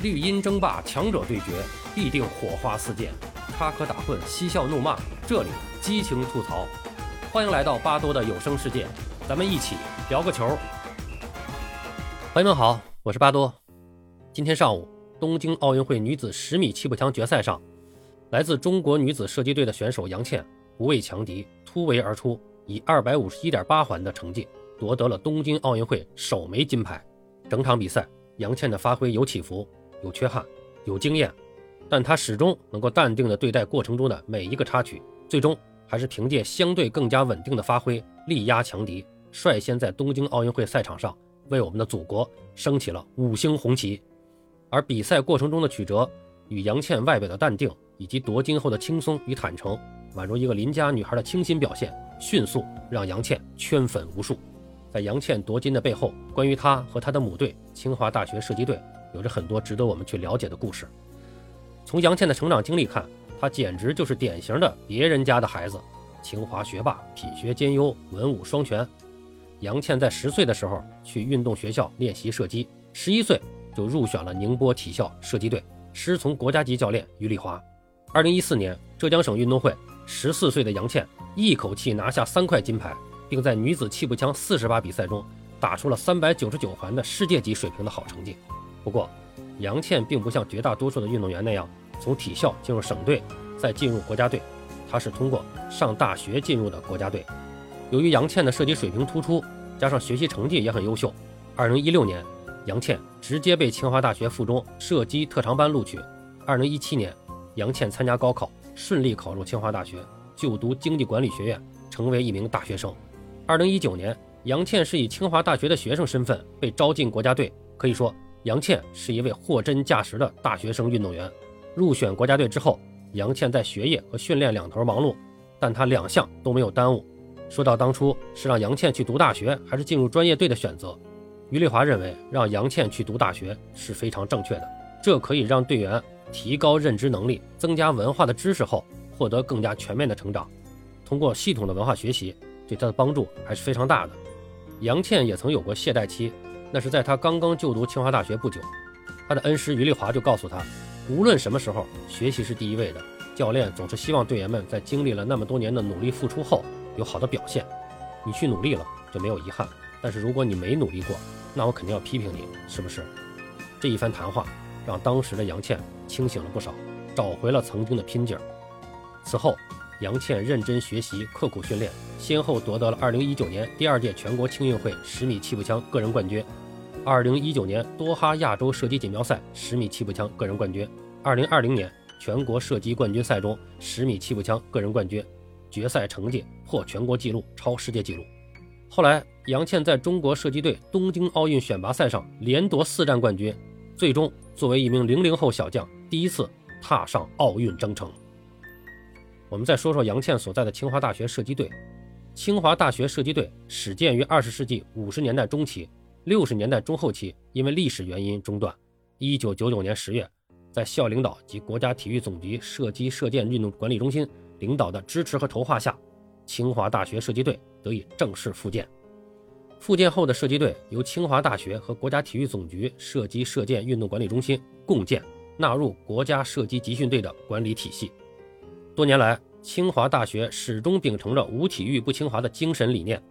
绿茵争霸，强者对决，必定火花四溅；插科打诨，嬉笑怒骂，这里激情吐槽。欢迎来到巴多的有声世界，咱们一起聊个球。朋友们好，我是巴多。今天上午，东京奥运会女子十米气步枪决赛上，来自中国女子射击队的选手杨倩不畏强敌，突围而出，以二百五十一点八环的成绩夺得了东京奥运会首枚金牌。整场比赛，杨倩的发挥有起伏。有缺憾，有经验，但他始终能够淡定地对待过程中的每一个插曲，最终还是凭借相对更加稳定的发挥力压强敌，率先在东京奥运会赛场上为我们的祖国升起了五星红旗。而比赛过程中的曲折，与杨倩外表的淡定以及夺金后的轻松与坦诚，宛如一个邻家女孩的清新表现，迅速让杨倩圈粉无数。在杨倩夺金的背后，关于她和她的母队清华大学射击队。有着很多值得我们去了解的故事。从杨倩的成长经历看，她简直就是典型的别人家的孩子，清华学霸，品学兼优，文武双全。杨倩在十岁的时候去运动学校练习射击，十一岁就入选了宁波体校射击队，师从国家级教练于丽华。二零一四年浙江省运动会，十四岁的杨倩一口气拿下三块金牌，并在女子气步枪四十把比赛中打出了三百九十九环的世界级水平的好成绩。不过，杨倩并不像绝大多数的运动员那样从体校进入省队，再进入国家队。她是通过上大学进入的国家队。由于杨倩的射击水平突出，加上学习成绩也很优秀，2016年，杨倩直接被清华大学附中射击特长班录取。2017年，杨倩参加高考，顺利考入清华大学，就读经济管理学院，成为一名大学生。2019年，杨倩是以清华大学的学生身份被招进国家队，可以说。杨倩是一位货真价实的大学生运动员。入选国家队之后，杨倩在学业和训练两头忙碌，但她两项都没有耽误。说到当初是让杨倩去读大学还是进入专业队的选择，于丽华认为让杨倩去读大学是非常正确的。这可以让队员提高认知能力，增加文化的知识后，获得更加全面的成长。通过系统的文化学习，对他的帮助还是非常大的。杨倩也曾有过懈怠期。那是在他刚刚就读清华大学不久，他的恩师于丽华就告诉他，无论什么时候，学习是第一位的。教练总是希望队员们在经历了那么多年的努力付出后有好的表现。你去努力了就没有遗憾，但是如果你没努力过，那我肯定要批评你，是不是？这一番谈话让当时的杨倩清醒了不少，找回了曾经的拼劲儿。此后。杨倩认真学习，刻苦训练，先后夺得了2019年第二届全国青运会十米气步枪个人冠军，2019年多哈亚洲射击锦标赛十米气步枪个人冠军，2020年全国射击冠军赛中十米气步枪个人冠军，决赛成绩破全国纪录，超世界纪录。后来，杨倩在中国射击队东京奥运选拔赛上连夺四战冠军，最终作为一名零零后小将，第一次踏上奥运征程。我们再说说杨倩所在的清华大学射击队。清华大学射击队始建于二十世纪五十年代中期，六十年代中后期因为历史原因中断。一九九九年十月，在校领导及国家体育总局射击射箭运动管理中心领导的支持和筹划下，清华大学射击队得以正式复建。复建后的射击队由清华大学和国家体育总局射击射箭运动管理中心共建，纳入国家射击集训队的管理体系。多年来，清华大学始终秉承着“无体育不清华”的精神理念，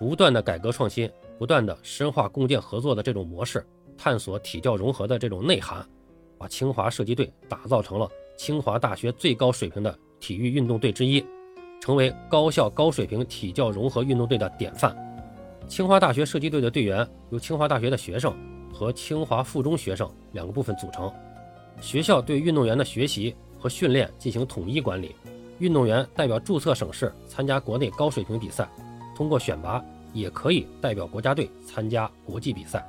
不断的改革创新，不断的深化共建合作的这种模式，探索体教融合的这种内涵，把清华射击队打造成了清华大学最高水平的体育运动队之一，成为高校高水平体教融合运动队的典范。清华大学射击队的队员由清华大学的学生和清华附中学生两个部分组成，学校对运动员的学习。和训练进行统一管理，运动员代表注册省市参加国内高水平比赛，通过选拔也可以代表国家队参加国际比赛。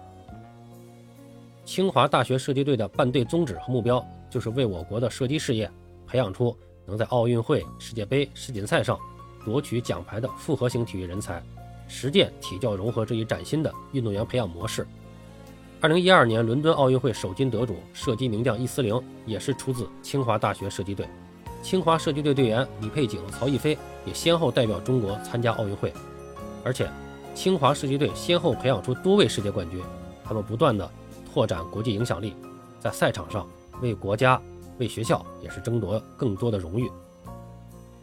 清华大学射击队的办队宗旨和目标就是为我国的射击事业培养出能在奥运会、世界杯、世锦赛上夺取奖牌的复合型体育人才，实践体教融合这一崭新的运动员培养模式。二零一二年伦敦奥运会首金得主射击名将易思玲也是出自清华大学射击队。清华射击队队员李佩景、曹逸飞也先后代表中国参加奥运会。而且，清华射击队先后培养出多位世界冠军。他们不断的拓展国际影响力，在赛场上为国家、为学校也是争夺更多的荣誉。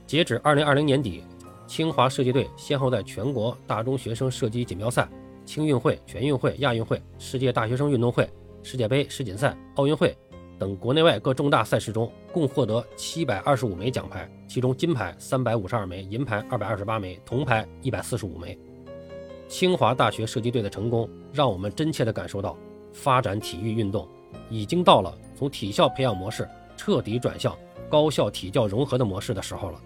截止二零二零年底，清华射击队先后在全国大中学生射击锦标赛、青运会、全运会、亚运会、世界大学生运动会、世界杯、世锦赛、奥运会等国内外各重大赛事中，共获得七百二十五枚奖牌，其中金牌三百五十二枚，银牌二百二十八枚，铜牌一百四十五枚。清华大学射击队的成功，让我们真切地感受到，发展体育运动已经到了从体校培养模式彻底转向高校体教融合的模式的时候了。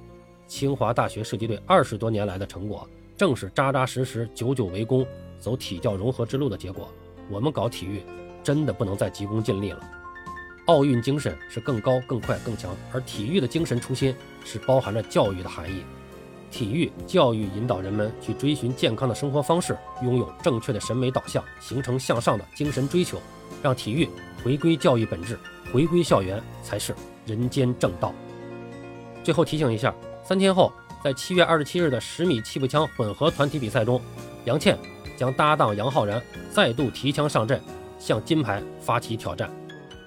清华大学射击队二十多年来的成果，正是扎扎实实、久久为功、走体教融合之路的结果。我们搞体育，真的不能再急功近利了。奥运精神是更高、更快、更强，而体育的精神初心是包含着教育的含义。体育教育引导人们去追寻健康的生活方式，拥有正确的审美导向，形成向上的精神追求，让体育回归教育本质，回归校园才是人间正道。最后提醒一下，三天后，在七月二十七日的十米气步枪混合团体比赛中，杨倩将搭档杨浩然再度提枪上阵，向金牌发起挑战。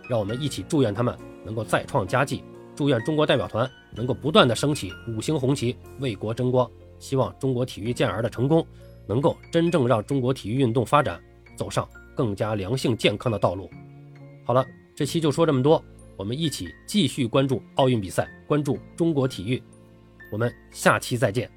让我们一起祝愿他们能够再创佳绩。祝愿中国代表团能够不断的升起五星红旗，为国争光。希望中国体育健儿的成功，能够真正让中国体育运动发展走上更加良性健康的道路。好了，这期就说这么多，我们一起继续关注奥运比赛，关注中国体育。我们下期再见。